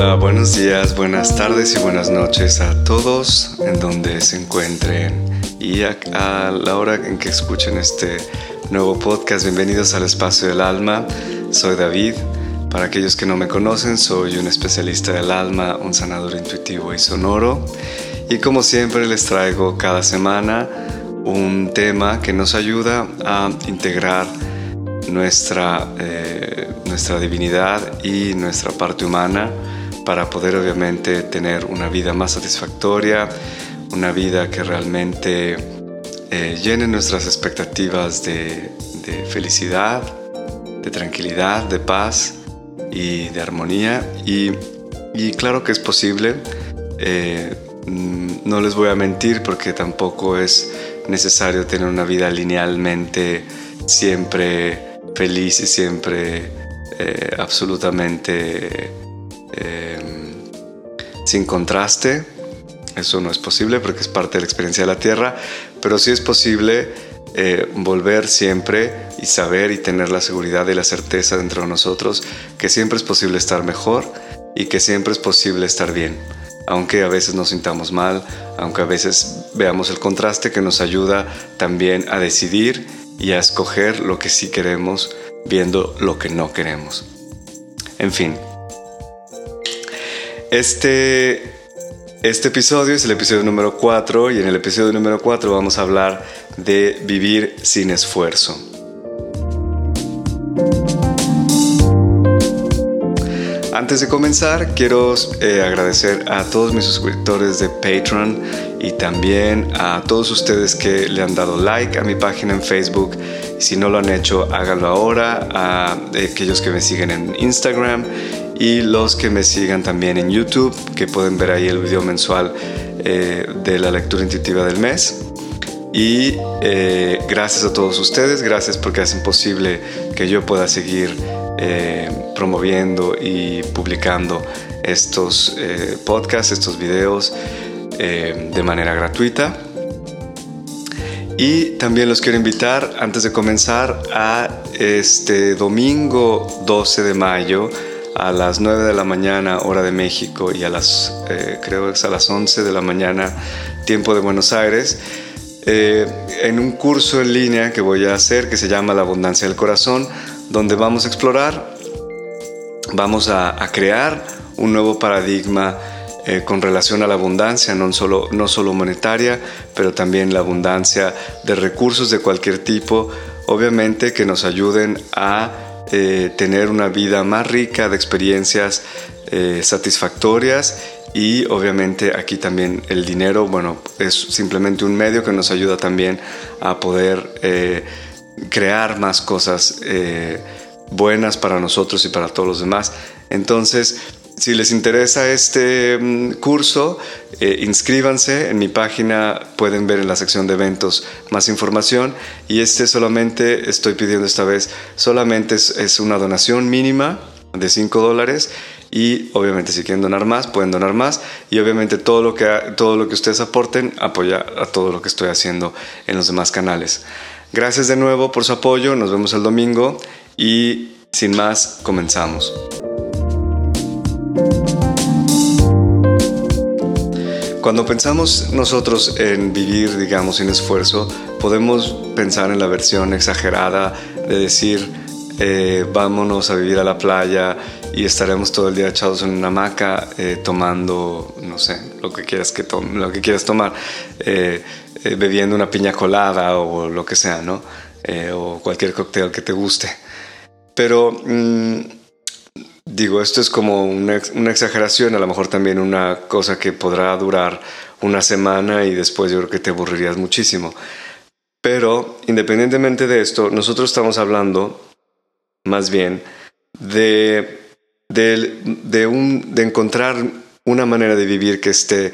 Hola, buenos días, buenas tardes y buenas noches a todos en donde se encuentren y a, la hora en que escuchen este nuevo podcast. Bienvenidos al Espacio del Alma. Soy David. Para aquellos que no me conocen, soy un especialista del alma, un sanador intuitivo y sonoro. Y como siempre les traigo cada semana un tema que nos ayuda a integrar nuestra, eh, nuestra divinidad y nuestra parte humana para poder obviamente tener una vida más satisfactoria, una vida que realmente eh, llene nuestras expectativas de, felicidad, de tranquilidad, de paz y de armonía. Y, claro que es posible. Eh, no les voy a mentir porque tampoco es necesario tener una vida linealmente siempre feliz y siempre eh, absolutamente sin contraste. Eso no es posible porque es parte de la experiencia de la Tierra, pero sí es posible eh, volver siempre y saber y tener la seguridad y la certeza dentro de nosotros que siempre es posible estar mejor y que siempre es posible estar bien. Aunque a veces nos sintamos mal, aunque a veces veamos el contraste que nos ayuda también a decidir y a escoger lo que sí queremos viendo lo que no queremos. En fin, este, este episodio es el episodio número 4 y en el episodio número 4 vamos a hablar de vivir sin esfuerzo. Antes de comenzar, quiero eh, agradecer a todos mis suscriptores de Patreon y también a todos ustedes que le han dado like a mi página en Facebook. Si no lo han hecho, háganlo ahora. A aquellos que me siguen en Instagram y los que me sigan también en YouTube, que pueden ver ahí el video mensual eh, de la lectura intuitiva del mes. Y eh, gracias a todos ustedes, gracias porque hacen posible que yo pueda seguir eh, promoviendo y publicando estos podcasts, estos videos de manera gratuita. Y también los quiero invitar, antes de comenzar, a este domingo 12 de mayo a las 9 de la mañana hora de México y a las, eh, creo que a las 11 de la mañana tiempo de Buenos Aires, eh, en un curso en línea que voy a hacer que se llama La Abundancia del Corazón, donde vamos a explorar, vamos a, crear un nuevo paradigma eh, con relación a la abundancia, no solo, no solo monetaria, pero también la abundancia de recursos de cualquier tipo, obviamente que nos ayuden a eh, tener una vida más rica de experiencias eh, satisfactorias y obviamente aquí también el dinero, bueno, es simplemente un medio que nos ayuda también a poder eh, crear más cosas buenas para nosotros y para todos los demás. Entonces, si les interesa este mm, curso, eh, inscríbanse. En mi página, pueden ver en la sección de eventos más información. Y este solamente, estoy pidiendo esta vez, solamente es, una donación mínima de 5 dólares. Y obviamente si quieren donar más, pueden donar más. Y obviamente todo lo que, todo lo que ustedes aporten apoya a todo lo que estoy haciendo en los demás canales. Gracias de nuevo por su apoyo, nos vemos el domingo. Y sin más, comenzamos. Cuando pensamos nosotros en vivir, digamos, sin esfuerzo, podemos pensar en la versión exagerada de decir, eh, vámonos a vivir a la playa y estaremos todo el día echados en una hamaca eh, tomando, no sé, lo que quieras, que lo que quieras tomar, eh, bebiendo una piña colada o lo que sea, ¿no? o cualquier cóctel que te guste. Pero mm, Digo, esto es como una, exageración, a lo mejor también una cosa que podrá durar una semana y después yo creo que te aburrirías muchísimo. Pero independientemente de esto, nosotros estamos hablando más bien de, de, un, de encontrar una manera de vivir que esté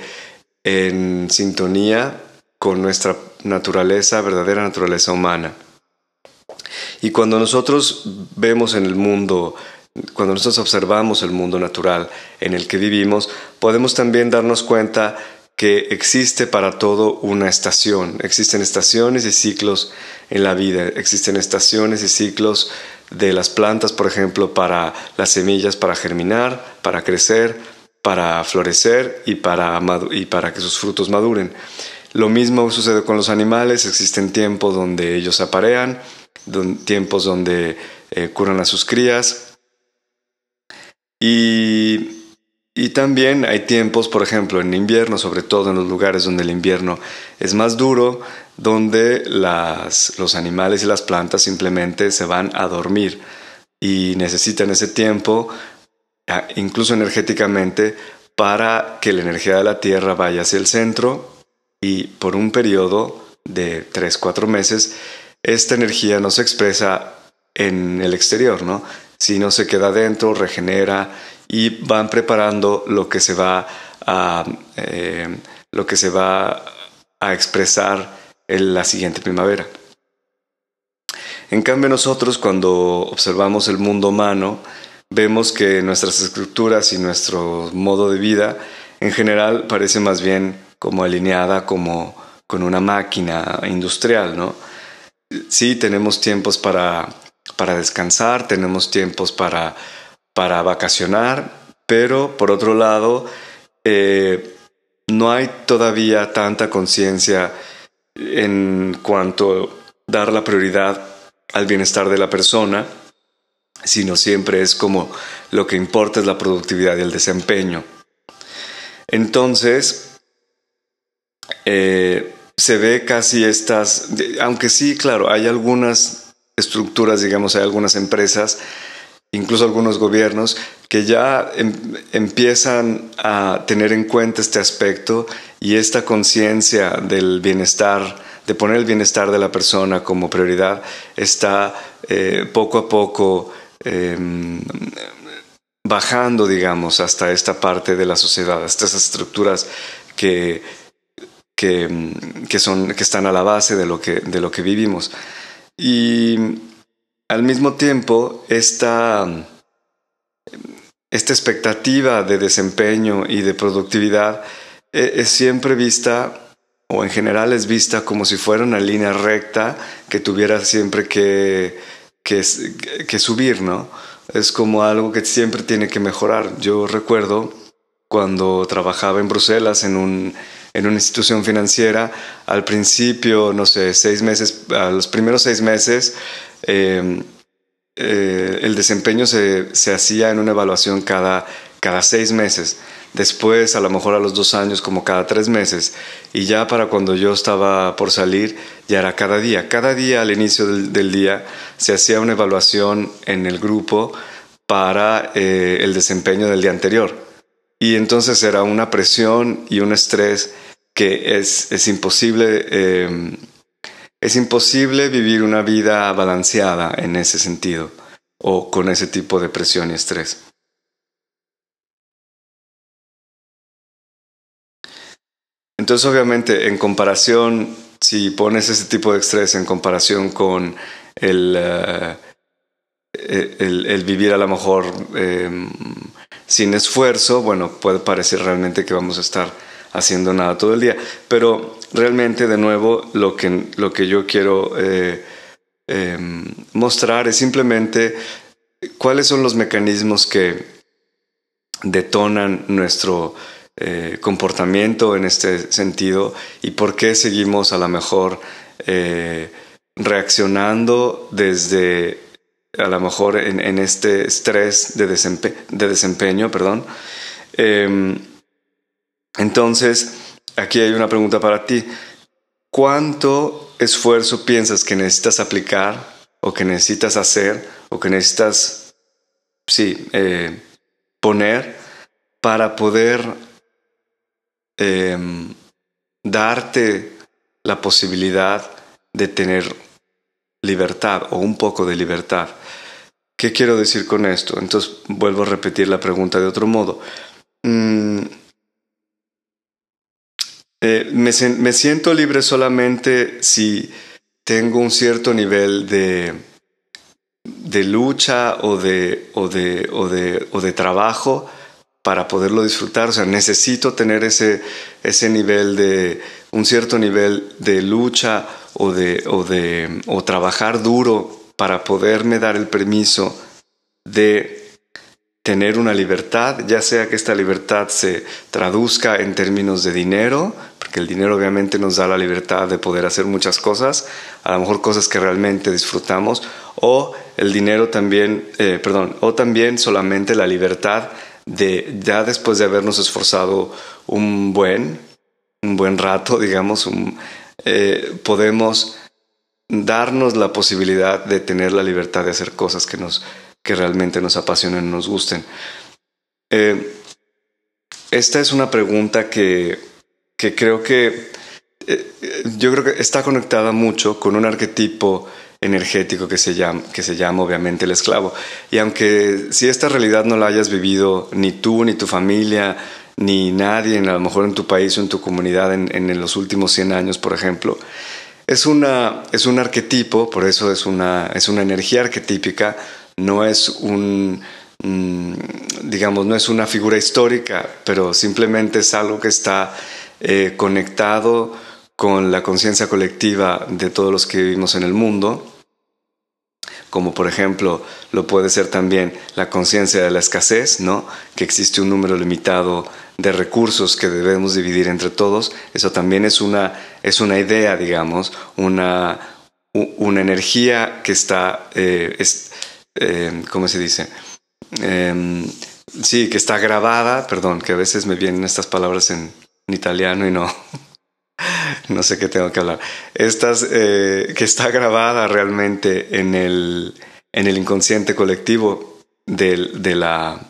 en sintonía con nuestra naturaleza, verdadera naturaleza humana. Y cuando nosotros vemos en el mundo cuando nosotros observamos el mundo natural en el que vivimos, podemos también darnos cuenta que existe para todo una estación. Existen estaciones y ciclos en la vida. Existen estaciones y ciclos de las plantas, por ejemplo, para las semillas, para germinar, para crecer, para florecer y para, que sus frutos maduren. Lo mismo sucede con los animales, existen tiempos donde ellos aparean, tiempos donde eh, curan a sus crías. Y, también hay tiempos, por ejemplo, en invierno, sobre todo en los lugares donde el invierno es más duro, donde las, los animales y las plantas simplemente se van a dormir y necesitan ese tiempo, ah, incluso energéticamente, para que la energía de la Tierra vaya hacia el centro y por un periodo de 3-4 meses, esta energía no se expresa en el exterior, ¿no? Sino se queda dentro, regenera y van preparando lo que se va a, eh, lo que se va a expresar en la siguiente primavera. En cambio nosotros cuando observamos el mundo humano, vemos que nuestras estructuras y nuestro modo de vida en general parece más bien como alineada como con una máquina industrial, ¿no? Sí, tenemos tiempos para, para descansar, tenemos tiempos para, para vacacionar, pero por otro lado, eh, no hay todavía tanta conciencia en cuanto a dar la prioridad al bienestar de la persona, sino siempre es como lo que importa es la productividad y el desempeño. Entonces, eh, se ve casi estas, aunque sí, claro, hay algunas estructuras, digamos, hay algunas empresas, incluso algunos gobiernos, que ya em, empiezan a tener en cuenta este aspecto y esta conciencia del bienestar, de poner el bienestar de la persona como prioridad, está eh, poco a poco em, bajando, digamos, hasta esta parte de la sociedad, hasta esas estructuras que, que, que, son, que están a la base de lo que, de lo que vivimos. Y al mismo tiempo, esta, esta expectativa de desempeño y de productividad e, es siempre vista, o en general es vista como si fuera una línea recta que tuviera siempre que, que, subir, ¿no? Es como algo que siempre tiene que mejorar. Yo recuerdo cuando trabajaba en Bruselas en, un, en una institución financiera, al principio, no sé, seis meses, a los primeros seis meses, em, eh, el desempeño se, se, hacía en una evaluación cada, cada seis meses. Después a lo mejor a los dos años como cada tres meses. Y ya para cuando yo estaba por salir ya era cada día. Cada día al inicio del, día se hacía una evaluación en el grupo para eh, el desempeño del día anterior y entonces era una presión y un estrés que es, es imposible. Eh, es imposible vivir una vida balanceada en ese sentido o con ese tipo de presión y estrés. Entonces, obviamente, en comparación, si pones ese tipo de estrés en comparación con el, eh, el, vivir a lo mejor sin esfuerzo, bueno, puede parecer realmente que vamos a estar haciendo nada todo el día. Pero realmente, de nuevo, lo que, lo que yo quiero eh, em, mostrar es simplemente cuáles son los mecanismos que detonan nuestro eh, comportamiento en este sentido y por qué seguimos a lo mejor eh, reaccionando desde a lo mejor en, este estrés de, de desempeño, perdón. Em, entonces, aquí hay una pregunta para ti. ¿Cuánto esfuerzo piensas que necesitas aplicar o que necesitas hacer o que necesitas, sí, eh, poner para poder Em, darte la posibilidad de tener libertad o un poco de libertad. ¿Qué quiero decir con esto? Entonces vuelvo a repetir la pregunta de otro modo. Mm, eh, me, siento libre solamente si tengo un cierto nivel de, de lucha o de, o de, o de, o de trabajo para poderlo disfrutar. O sea, necesito tener ese, ese nivel de, un cierto nivel de lucha o de, o de, o trabajar duro para poderme dar el permiso de tener una libertad, ya sea que esta libertad se traduzca en términos de dinero, porque el dinero obviamente nos da la libertad de poder hacer muchas cosas, a lo mejor cosas que realmente disfrutamos, o el dinero también, eh, perdón, o también solamente la libertad de ya después de habernos esforzado un buen, un buen rato, digamos, eh, podemos darnos la posibilidad de tener la libertad de hacer cosas que nos que realmente nos apasionen, nos gusten. Eh, esta es una pregunta que, creo que eh, yo creo que está conectada mucho con un arquetipo energético que se llama, que se llama obviamente el esclavo. Y aunque si esta realidad no la hayas vivido ni tú, ni tu familia, ni nadie, a lo mejor en tu país o en tu comunidad en, en los últimos 100 años, por ejemplo, es, una, es un arquetipo, por eso es una, es una energía arquetípica no es un, mm, digamos, no es una figura histórica, pero simplemente es algo que está eh, conectado con la conciencia colectiva de todos los que vivimos en el mundo, como por ejemplo lo puede ser también la conciencia de la escasez, ¿no? que existe un número limitado de recursos que debemos dividir entre todos, eso también es una, es una idea, digamos, una, una energía que está, eh, eh, ¿cómo se dice? Em, sí, que está grabada, perdón, que a veces me vienen estas palabras en, italiano y no, no sé qué tengo que hablar. Estas, eh, que está grabada realmente en el, en el inconsciente colectivo de, de, la,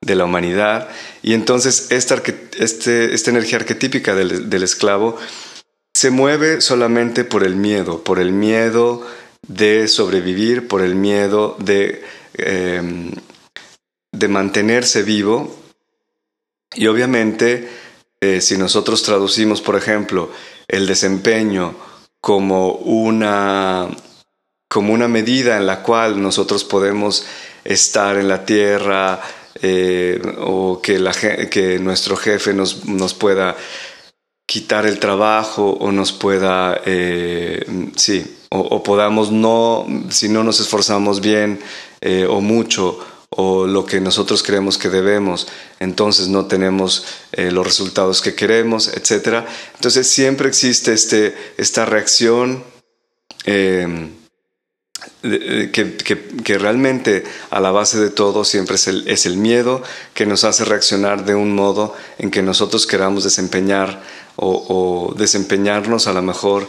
de la humanidad. Y entonces esta, este, esta energía arquetípica del, del esclavo se mueve solamente por el miedo, por el miedo de sobrevivir, por el miedo de, em, de mantenerse vivo. Y obviamente, eh, si nosotros traducimos, por ejemplo, el desempeño como una, como una medida en la cual nosotros podemos estar en la tierra eh, o que, la, que nuestro jefe nos, nos pueda quitar el trabajo o nos pueda, eh, sí, o, podamos no, si no nos esforzamos bien eh, o mucho o lo que nosotros creemos que debemos, entonces no tenemos eh, los resultados que queremos, etc. Entonces siempre existe este, esta reacción em, que, que, realmente a la base de todo siempre es el, es el miedo que nos hace reaccionar de un modo en que nosotros queramos desempeñar o, desempeñarnos a lo mejor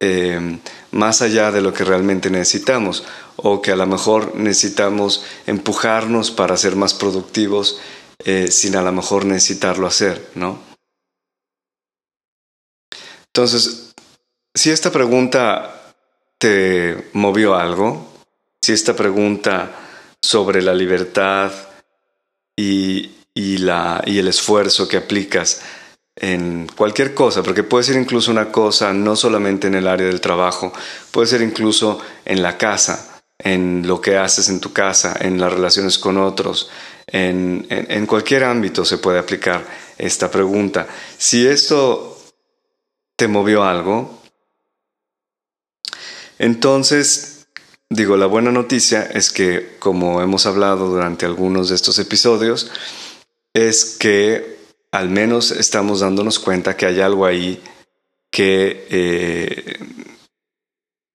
eh, más allá de lo que realmente necesitamos o que a lo mejor necesitamos empujarnos para ser más productivos eh, sin a lo mejor necesitarlo hacer, ¿no? Entonces, si esta pregunta te movió algo, si esta pregunta sobre la libertad y, y, la, y el esfuerzo que aplicas en cualquier cosa, porque puede ser incluso una cosa no solamente en el área del trabajo, puede ser incluso en la casa, en lo que haces en tu casa, en las relaciones con otros, en, en, cualquier ámbito se puede aplicar esta pregunta. Si esto te movió algo, entonces, digo, la buena noticia es que, como hemos hablado durante algunos de estos episodios, es que al menos estamos dándonos cuenta que hay algo ahí que, eh,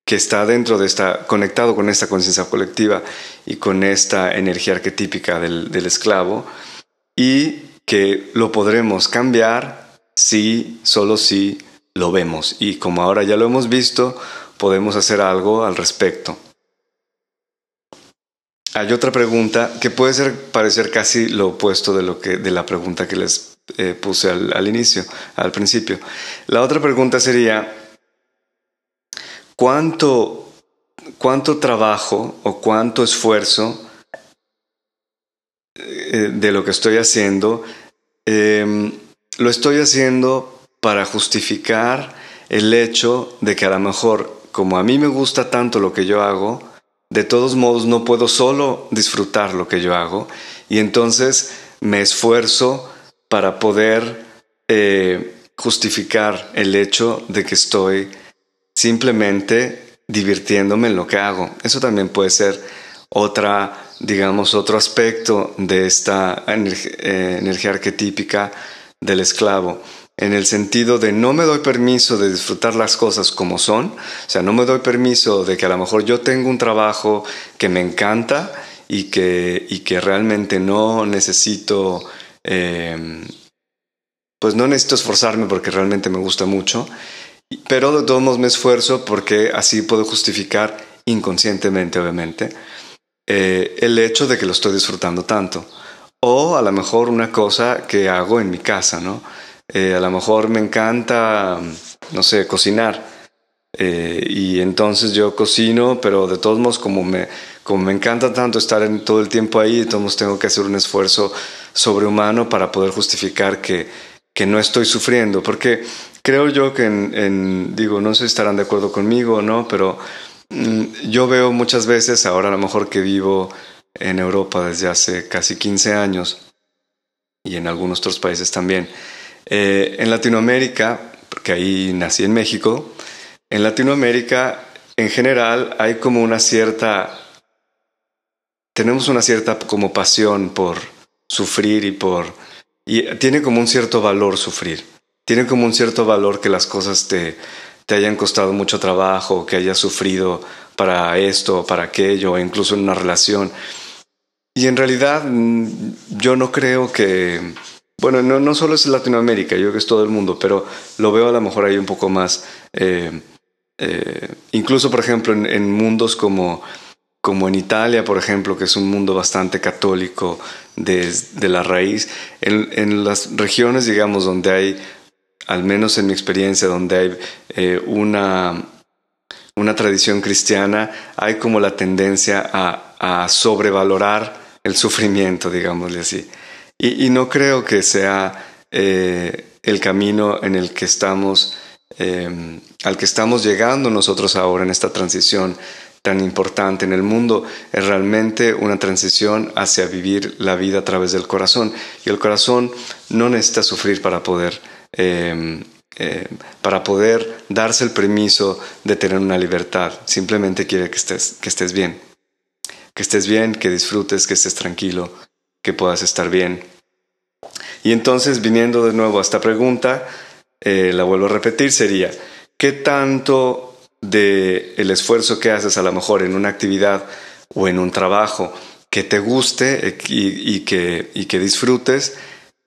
que está dentro de esta, conectado con esta conciencia colectiva y con esta energía arquetípica del, del esclavo y que lo podremos cambiar si, solo si lo vemos. Y como ahora ya lo hemos visto, podemos hacer algo al respecto. Hay otra pregunta que puede ser, parecer casi lo opuesto de, lo que, de la pregunta que les eh, puse al, inicio, al principio. La otra pregunta sería, ¿cuánto, cuánto trabajo o cuánto esfuerzo eh, de lo que estoy haciendo em, lo estoy haciendo para justificar el hecho de que a lo mejor, como a mí me gusta tanto lo que yo hago, de todos modos no puedo solo disfrutar lo que yo hago y entonces me esfuerzo para poder eh, justificar el hecho de que estoy simplemente divirtiéndome en lo que hago. Eso también puede ser otra digamos, otro aspecto de esta eh, energía arquetípica del esclavo en el sentido de no me doy permiso de disfrutar las cosas como son, o sea, no me doy permiso de que a lo mejor yo tengo un trabajo que me encanta y que, y que realmente no necesito, em, pues no necesito esforzarme porque realmente me gusta mucho, pero de todos modos me esfuerzo porque así puedo justificar inconscientemente, obviamente, eh, el hecho de que lo estoy disfrutando tanto. O a lo mejor una cosa que hago en mi casa, ¿no? Eh, a lo mejor me encanta, no sé, cocinar. Eh, y entonces yo cocino, pero de todos modos, como me, como me encanta tanto estar en, todo el tiempo ahí, de todos modos tengo que hacer un esfuerzo sobrehumano para poder justificar que, que no estoy sufriendo. Porque creo yo que, digo, no sé si estarán de acuerdo conmigo o no, pero mm, yo veo muchas veces, ahora a lo mejor que vivo en Europa desde hace casi 15 años y en algunos otros países también, eh, en Latinoamérica, porque ahí nací en México, en Latinoamérica en general hay como una cierta, tenemos una cierta como pasión por sufrir y por, y tiene como un cierto valor sufrir, tiene como un cierto valor que las cosas te, te hayan costado mucho trabajo, que hayas sufrido para esto, para aquello, incluso en una relación. Y en realidad mm, yo no creo que bueno, no, no solo es Latinoamérica, yo creo que es todo el mundo, pero lo veo a lo mejor ahí un poco más. Eh, eh, incluso, por ejemplo, en, mundos como, como en Italia, por ejemplo, que es un mundo bastante católico de, la raíz, en, las regiones, digamos, donde hay, al menos en mi experiencia, donde hay eh, una, una tradición cristiana, hay como la tendencia a, a sobrevalorar el sufrimiento, digámosle así. Y, no creo que sea eh, el camino en el que estamos, em, al que estamos llegando nosotros ahora en esta transición tan importante en el mundo. Es realmente una transición hacia vivir la vida a través del corazón. Y el corazón no necesita sufrir para poder, em, em, para poder darse el permiso de tener una libertad. Simplemente quiere que estés, que estés bien. Que estés bien, que disfrutes, que estés tranquilo, que puedas estar bien. Y entonces, viniendo de nuevo a esta pregunta, eh, la vuelvo a repetir, sería, ¿qué tanto de el esfuerzo que haces a lo mejor en una actividad o en un trabajo que te guste eh, y, que, y que, disfrutes,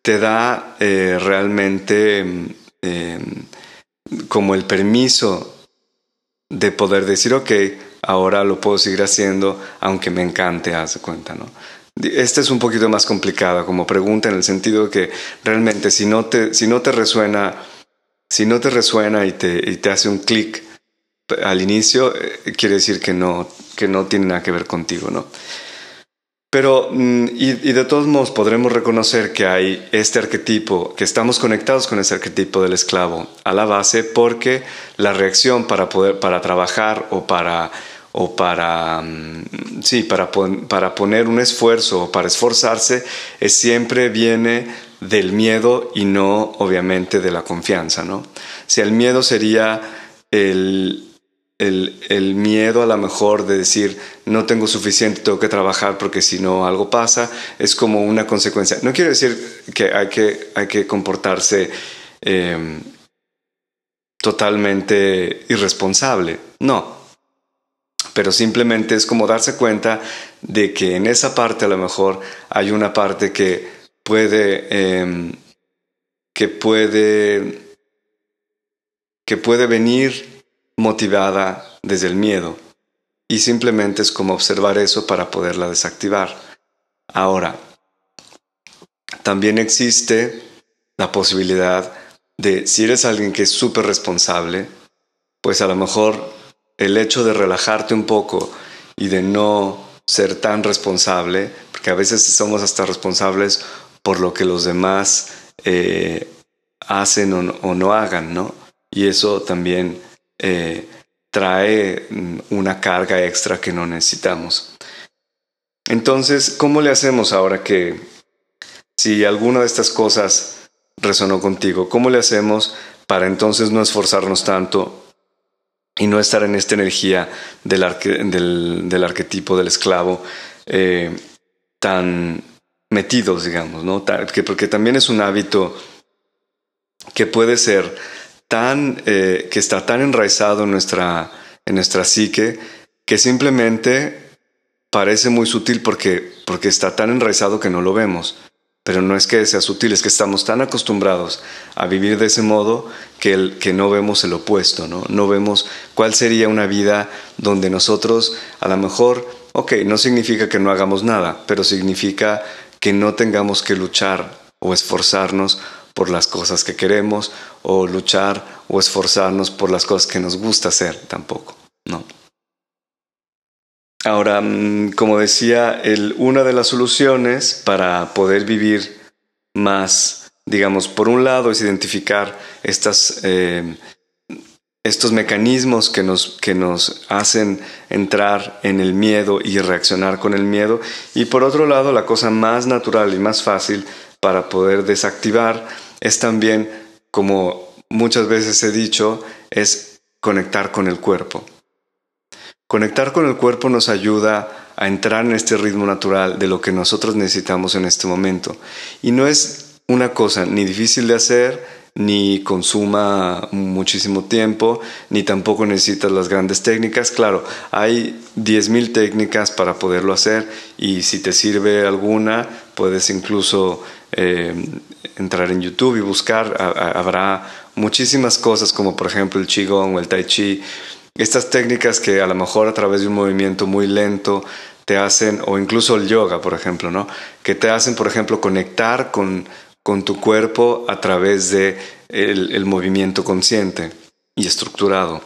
te da eh, realmente em, como el permiso de poder decir, ok, ahora lo puedo seguir haciendo aunque me encante, haz cuenta, ¿no? Esta es un poquito más complicada como pregunta en el sentido de que realmente si no te, si no te resuena, si no te resuena y te, y te hace un clic al inicio, eh, quiere decir que no, que no tiene nada que ver contigo, ¿no? Pero, mm, y, y, de todos modos, podremos reconocer que hay este arquetipo, que estamos conectados con ese arquetipo del esclavo a la base, porque la reacción para poder, para trabajar o para o para, mm, sí, para, para poner un esfuerzo o para esforzarse, es, siempre viene del miedo y no obviamente de la confianza, ¿no? Si el miedo sería el, el, el, miedo a lo mejor de decir no tengo suficiente, tengo que trabajar porque si no algo pasa, es como una consecuencia. No quiero decir que hay que, hay que comportarse em, totalmente irresponsable, no, pero simplemente es como darse cuenta de que en esa parte a lo mejor hay una parte que puede em, que puede que puede venir motivada desde el miedo y simplemente es como observar eso para poderla desactivar. Ahora, también existe la posibilidad de si eres alguien que es súper responsable, pues a lo mejor el hecho de relajarte un poco y de no ser tan responsable, porque a veces somos hasta responsables por lo que los demás eh, hacen o no, hagan, ¿no? Y eso también eh, trae una carga extra que no necesitamos. Entonces, ¿cómo le hacemos ahora que si alguna de estas cosas resonó contigo, cómo le hacemos para entonces no esforzarnos tanto y no estar en esta energía del, del, arquetipo del esclavo eh, tan metidos, digamos, ¿no? porque también es un hábito que puede ser tan, eh, que está tan enraizado en nuestra, en nuestra psique, que simplemente parece muy sutil porque, porque está tan enraizado que no lo vemos. Pero no es que sea sutil, es que estamos tan acostumbrados a vivir de ese modo que, el, que no vemos el opuesto, ¿no? No vemos cuál sería una vida donde nosotros, a lo mejor, ok, no significa que no hagamos nada, pero significa que no tengamos que luchar o esforzarnos por las cosas que queremos o luchar o esforzarnos por las cosas que nos gusta hacer tampoco, ¿no? Ahora, mm, como decía, una de las soluciones para poder vivir más, digamos, por un lado es identificar estas, eh, estos mecanismos que nos, que nos hacen entrar en el miedo y reaccionar con el miedo. Y por otro lado, la cosa más natural y más fácil para poder desactivar es también, como muchas veces he dicho, es conectar con el cuerpo. Conectar con el cuerpo nos ayuda a entrar en este ritmo natural de lo que nosotros necesitamos en este momento. Y no es una cosa ni difícil de hacer, ni consuma muchísimo tiempo, ni tampoco necesitas las grandes técnicas. Claro, hay 10.000 técnicas para poderlo hacer y si te sirve alguna, puedes incluso eh, entrar en YouTube y buscar. Habrá muchísimas cosas como por ejemplo el Qigong o el Tai Chi estas técnicas que a lo mejor a través de un movimiento muy lento te hacen, o incluso el yoga, por ejemplo, ¿no? Que te hacen, por ejemplo, conectar con, con tu cuerpo a través de el, movimiento consciente y estructurado.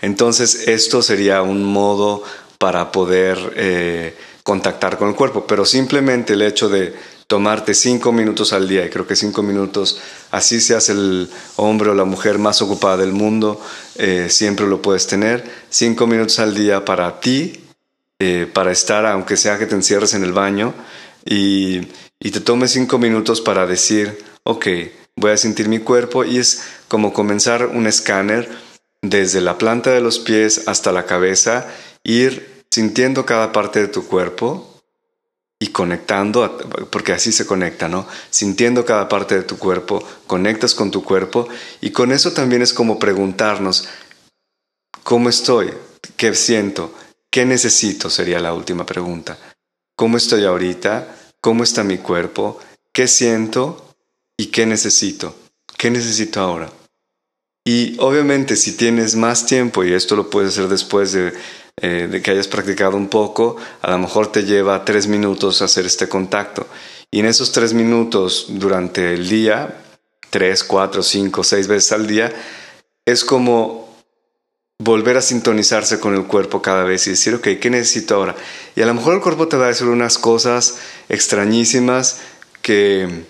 Entonces, esto sería un modo para poder eh, contactar con el cuerpo, pero simplemente el hecho de tomarte cinco minutos al día, y creo que cinco minutos, así seas el hombre o la mujer más ocupada del mundo, eh, siempre lo puedes tener, cinco minutos al día para ti, eh, para estar, aunque sea que te encierres en el baño, y, y te tomes cinco minutos para decir, ok, voy a sentir mi cuerpo, y es como comenzar un escáner desde la planta de los pies hasta la cabeza, ir sintiendo cada parte de tu cuerpo, y conectando, porque así se conecta, ¿no? Sintiendo cada parte de tu cuerpo, conectas con tu cuerpo y con eso también es como preguntarnos, ¿cómo estoy? ¿Qué siento? ¿Qué necesito? Sería la última pregunta. ¿Cómo estoy ahorita? ¿Cómo está mi cuerpo? ¿Qué siento? ¿Y qué necesito? ¿Qué necesito ahora? Y obviamente si tienes más tiempo, y esto lo puedes hacer después de eh, de que hayas practicado un poco, a lo mejor te lleva tres minutos hacer este contacto. Y en esos tres minutos durante el día, tres, cuatro, cinco, seis veces al día, es como volver a sintonizarse con el cuerpo cada vez y decir, ok, ¿qué necesito ahora? Y a lo mejor el cuerpo te va a decir unas cosas extrañísimas que,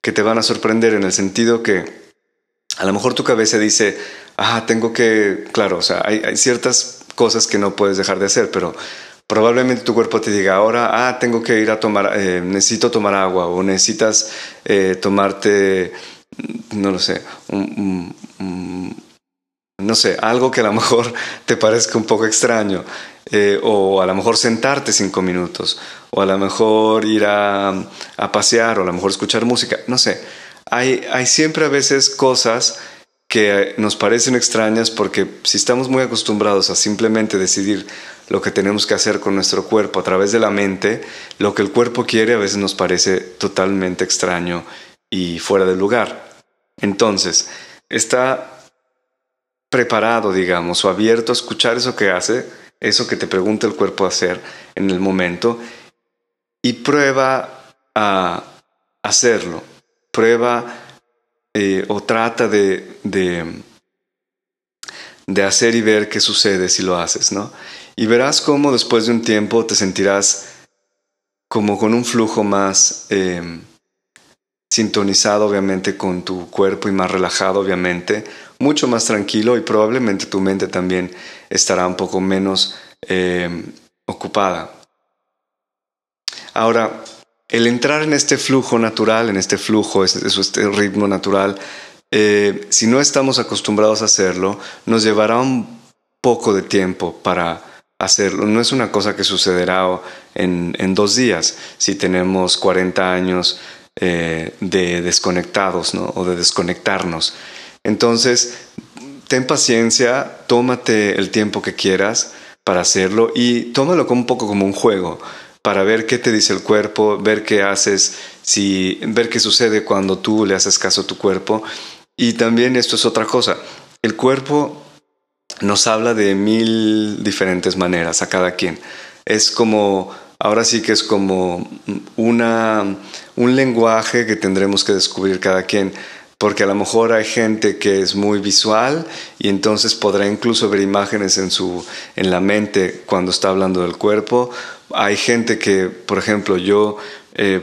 que te van a sorprender en el sentido que a lo mejor tu cabeza dice, ah, tengo que, claro, o sea, hay, ciertas cosas que no puedes dejar de hacer, pero probablemente tu cuerpo te diga ahora, ah, tengo que ir a tomar, eh, necesito tomar agua o necesitas eh, tomarte, no lo sé, no sé, algo que a lo mejor te parezca un poco extraño. Eh, o a lo mejor sentarte cinco minutos, o a lo mejor ir a, a pasear, o a lo mejor escuchar música, no sé. Hay, hay siempre a veces cosas que nos parecen extrañas porque si estamos muy acostumbrados a simplemente decidir lo que tenemos que hacer con nuestro cuerpo a través de la mente, lo que el cuerpo quiere a veces nos parece totalmente extraño y fuera de lugar. Entonces, está preparado, digamos, o abierto a escuchar eso que hace, eso que te pregunta el cuerpo hacer en el momento, y prueba a hacerlo, prueba eh, o trata de, de, hacer y ver qué sucede si lo haces, ¿no? Y verás cómo después de un tiempo te sentirás como con un flujo más em, sintonizado, obviamente, con tu cuerpo y más relajado, obviamente, mucho más tranquilo y probablemente tu mente también estará un poco menos em, ocupada. Ahora, el entrar en este flujo natural, en este flujo, este, ritmo natural, eh, si no estamos acostumbrados a hacerlo, nos llevará un poco de tiempo para hacerlo. No es una cosa que sucederá en, en dos días si tenemos 40 años eh, de desconectados ¿no? o de desconectarnos. Entonces, ten paciencia, tómate el tiempo que quieras para hacerlo y tómalo como un poco como un juego para ver qué te dice el cuerpo, ver qué haces, si, ver qué sucede cuando tú le haces caso a tu cuerpo. Y también esto es otra cosa, el cuerpo nos habla de mil diferentes maneras a cada quien. Es como, ahora sí que es como una, un lenguaje que tendremos que descubrir cada quien porque a lo mejor hay gente que es muy visual y entonces podrá incluso ver imágenes en su en la mente cuando está hablando del cuerpo hay gente que, por ejemplo, yo eh,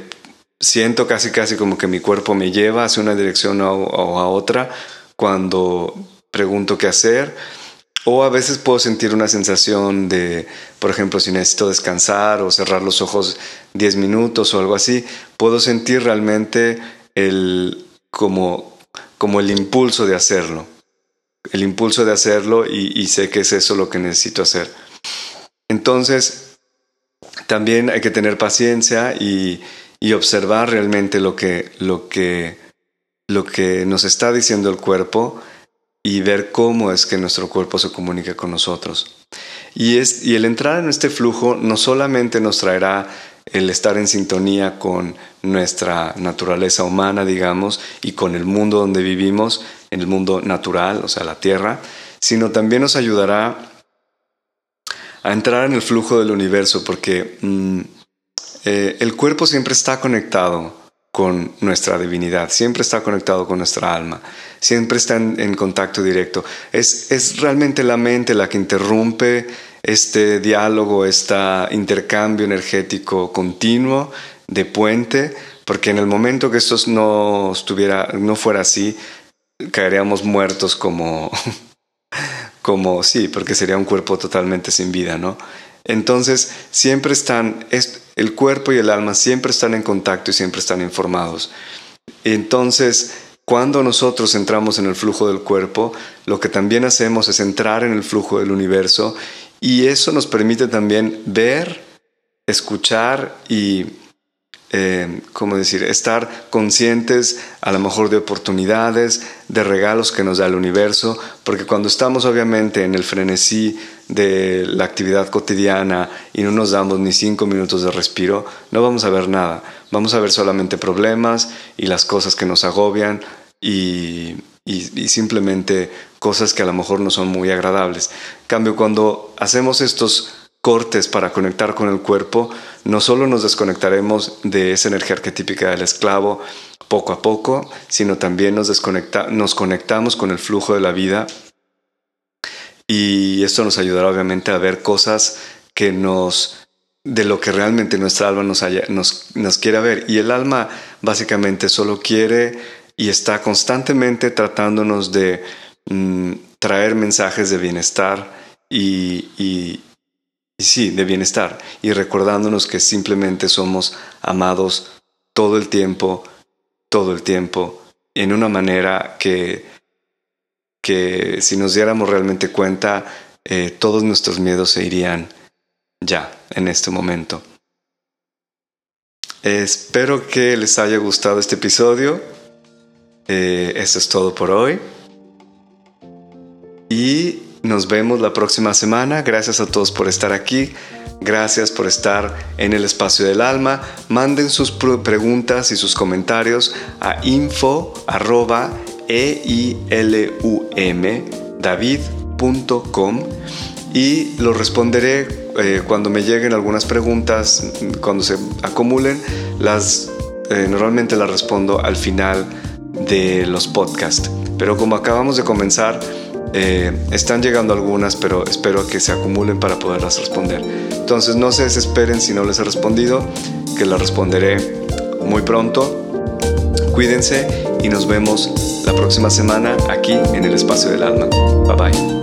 siento casi casi como que mi cuerpo me lleva hacia una dirección o, a otra cuando pregunto qué hacer. O a veces puedo sentir una sensación de, por ejemplo, si necesito descansar o cerrar los ojos 10 minutos o algo así, puedo sentir realmente el, como, como el impulso de hacerlo. El impulso de hacerlo y, y sé que es eso lo que necesito hacer. Entonces, también hay que tener paciencia y, observar realmente lo que, lo, que, lo que nos está diciendo el cuerpo y ver cómo es que nuestro cuerpo se comunica con nosotros. Y, es, y el entrar en este flujo no solamente nos traerá el estar en sintonía con nuestra naturaleza humana, digamos, y con el mundo donde vivimos, en el mundo natural, o sea, la tierra, sino también nos ayudará a entrar en el flujo del universo, porque mm, eh, el cuerpo siempre está conectado con nuestra divinidad, siempre está conectado con nuestra alma, siempre está en, contacto directo. Es, es, realmente la mente la que interrumpe este diálogo, este intercambio energético continuo de puente, porque en el momento que esto no, estuviera, no fuera así, caeríamos muertos como como sí, porque sería un cuerpo totalmente sin vida, ¿no? Entonces, siempre están, el cuerpo y el alma siempre están en contacto y siempre están informados. Entonces, cuando nosotros entramos en el flujo del cuerpo, lo que también hacemos es entrar en el flujo del universo y eso nos permite también ver, escuchar y eh, ¿cómo decir?, estar conscientes a lo mejor de oportunidades, de regalos que nos da el universo, porque cuando estamos obviamente en el frenesí de la actividad cotidiana y no nos damos ni cinco minutos de respiro, no vamos a ver nada, vamos a ver solamente problemas y las cosas que nos agobian y, y, simplemente cosas que a lo mejor no son muy agradables. Cambio, cuando hacemos estos cortes para conectar con el cuerpo, no solo nos desconectaremos de esa energía arquetípica del esclavo poco a poco, sino también nos, desconecta nos conectamos con el flujo de la vida. Y esto nos ayudará obviamente a ver cosas que nos de lo que realmente nuestra alma nos, nos, nos quiere ver. Y el alma básicamente solo quiere y está constantemente tratándonos de mm, traer mensajes de bienestar y sí, de bienestar, y recordándonos que simplemente somos amados todo el tiempo, todo el tiempo, en una manera que, que si nos diéramos realmente cuenta, eh, todos nuestros miedos se irían ya, en este momento. Espero que les haya gustado este episodio. Eh, eso es todo por hoy. Y nos vemos la próxima semana. Gracias a todos por estar aquí. Gracias por estar en el espacio del alma. Manden sus preguntas y sus comentarios a info david.com y los responderé eh, cuando me lleguen algunas preguntas, cuando se acumulen, las eh, normalmente las respondo al final de los podcasts. Pero como acabamos de comenzar, eh, están llegando algunas, pero espero que se acumulen para poderlas responder. Entonces no se desesperen si no les he respondido, que las responderé muy pronto. Cuídense y nos vemos la próxima semana aquí en el espacio del alma. Bye bye.